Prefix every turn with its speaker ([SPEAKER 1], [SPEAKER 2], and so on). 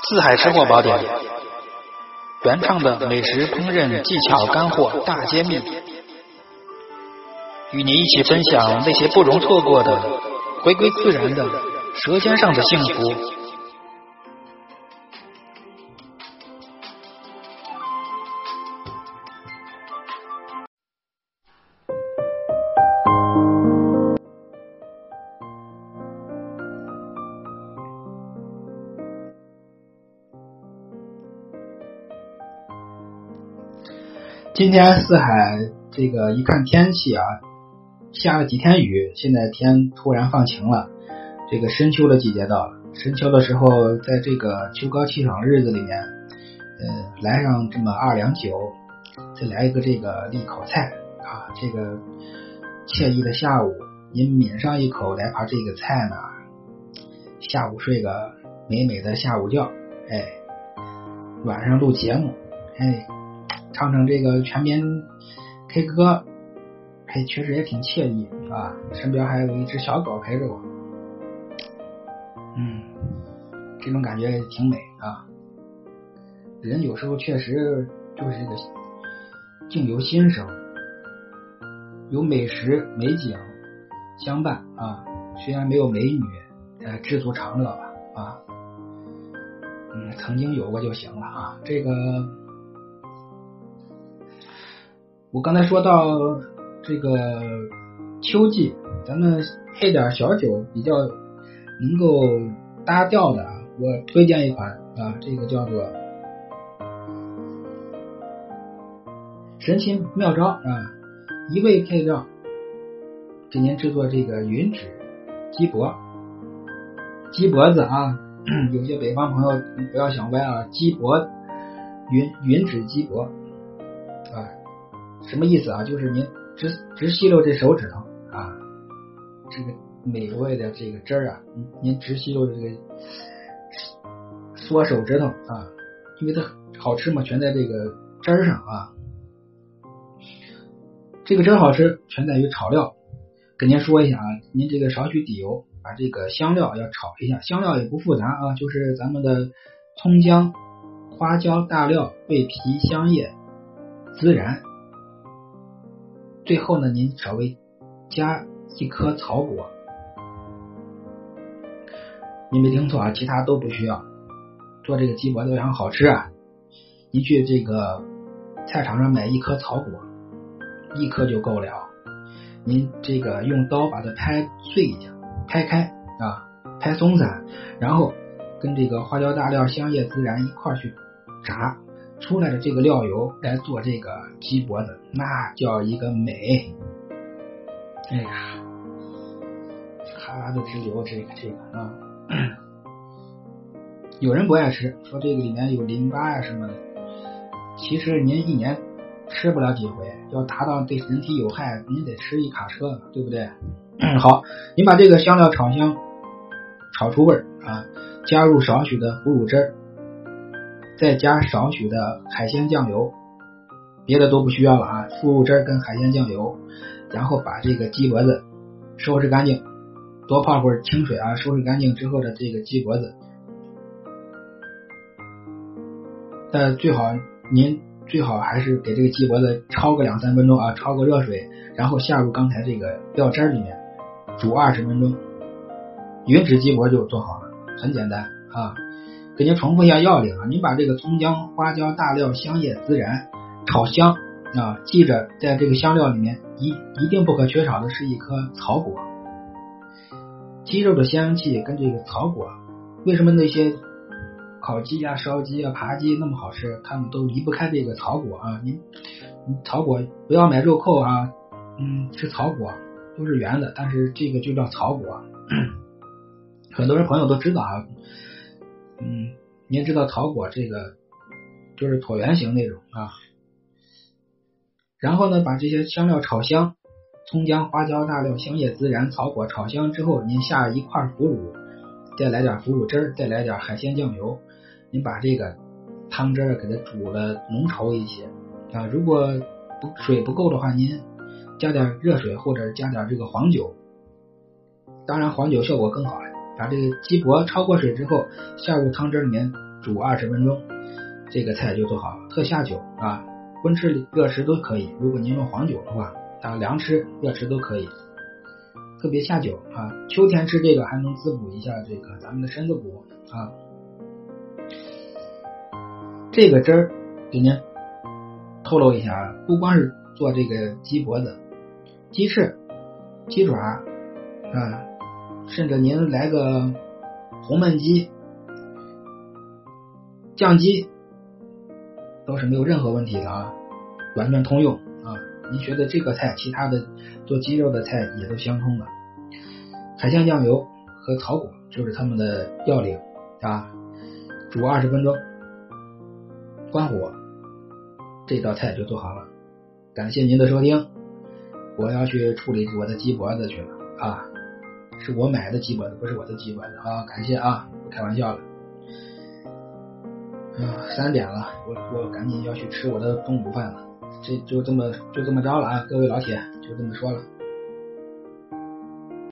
[SPEAKER 1] 四海吃货宝典，原创的美食烹饪技巧干货大揭秘，与您一起分享那些不容错过的回归自然的舌尖上的幸福。
[SPEAKER 2] 今天四海这个一看天气啊，下了几天雨，现在天突然放晴了。这个深秋的季节到了，深秋的时候，在这个秋高气爽的日子里面，呃，来上这么二两酒，再来一个这个利口菜啊，这个惬意的下午，您抿上一口来盘这个菜呢，下午睡个美美的下午觉，哎，晚上录节目，哎。唱唱这个全民 K 歌，还确实也挺惬意啊！身边还有一只小狗陪着我，嗯，这种感觉挺美啊。人有时候确实就是这个境由心生，有美食美景相伴啊。虽然没有美女，呃，知足常乐吧啊。嗯，曾经有过就行了啊。这个。我刚才说到这个秋季，咱们配点小酒比较能够搭调的，我推荐一款啊，这个叫做神奇妙招啊，一味配料给您制作这个云脂鸡脖，鸡脖子啊，有些北方朋友不要想歪啊，鸡脖云云脂鸡脖。什么意思啊？就是您直直吸溜这手指头啊，这个美味的这个汁儿啊，您您直吸溜这个缩手指头啊，因为它好吃嘛，全在这个汁儿上啊。这个真好吃，全在于炒料。跟您说一下啊，您这个少许底油，把这个香料要炒一下，香料也不复杂啊，就是咱们的葱姜、花椒、大料、桂皮、香叶、孜然。最后呢，您稍微加一颗草果，您没听错啊，其他都不需要。做这个鸡脖子非常好吃啊，您去这个菜场上买一颗草果，一颗就够了。您这个用刀把它拍碎一下，拍开啊，拍松散，然后跟这个花椒、大料、香叶、孜然一块去炸。出来的这个料油来做这个鸡脖子，那叫一个美！哎呀，哈喇子直流，这个这个啊，有人不爱吃，说这个里面有淋巴呀什么的。其实您一年吃不了几回，要达到对人体有害，您得吃一卡车，对不对？好，您把这个香料炒香，炒出味儿啊，加入少许的腐乳汁儿。再加少许的海鲜酱油，别的都不需要了啊，腐乳汁跟海鲜酱油，然后把这个鸡脖子收拾干净，多泡会儿清水啊，收拾干净之后的这个鸡脖子，但最好您最好还是给这个鸡脖子焯个两三分钟啊，焯个热水，然后下入刚才这个料汁里面煮二十分钟，云脂鸡脖就做好了，很简单啊。给您重复一下要领啊！您把这个葱姜花椒大料香叶孜然炒香啊，记着在这个香料里面一一定不可缺少的是一颗草果。鸡肉的香气跟这个草果，为什么那些烤鸡啊、烧鸡啊、扒鸡那么好吃？他们都离不开这个草果啊！您草果不要买肉蔻啊，嗯，吃草果都是圆的，但是这个就叫草果。很多人朋友都知道啊。嗯，您知道桃果这个就是椭圆形那种啊。然后呢，把这些香料炒香，葱姜花椒大料香叶孜然草果炒香之后，您下一块腐乳，再来点腐乳汁儿，再来点海鲜酱油，您把这个汤汁儿给它煮的浓稠一些啊。如果不水不够的话，您加点热水或者加点这个黄酒，当然黄酒效果更好。把这个鸡脖焯过水之后，下入汤汁里面煮二十分钟，这个菜就做好了。特下酒啊，荤吃热吃都可以。如果您用黄酒的话，啊，凉吃热吃都可以。特别下酒啊，秋天吃这个还能滋补一下这个咱们的身子骨啊。这个汁儿给您透露一下啊，不光是做这个鸡脖子、鸡翅、鸡爪啊，甚至您来个红焖鸡、酱鸡，都是没有任何问题的啊，完全通用啊。您觉得这个菜，其他的做鸡肉的菜也都相通的。海鲜酱油和草果就是他们的要领啊，煮二十分钟。关火，这道菜就做好了。感谢您的收听，我要去处理我的鸡脖子去了啊！是我买的鸡脖子，不是我的鸡脖子啊！感谢啊，不开玩笑了。啊，三点了，我我赶紧要去吃我的中午饭了。这就这么就这么着了啊！各位老铁，就这么说了。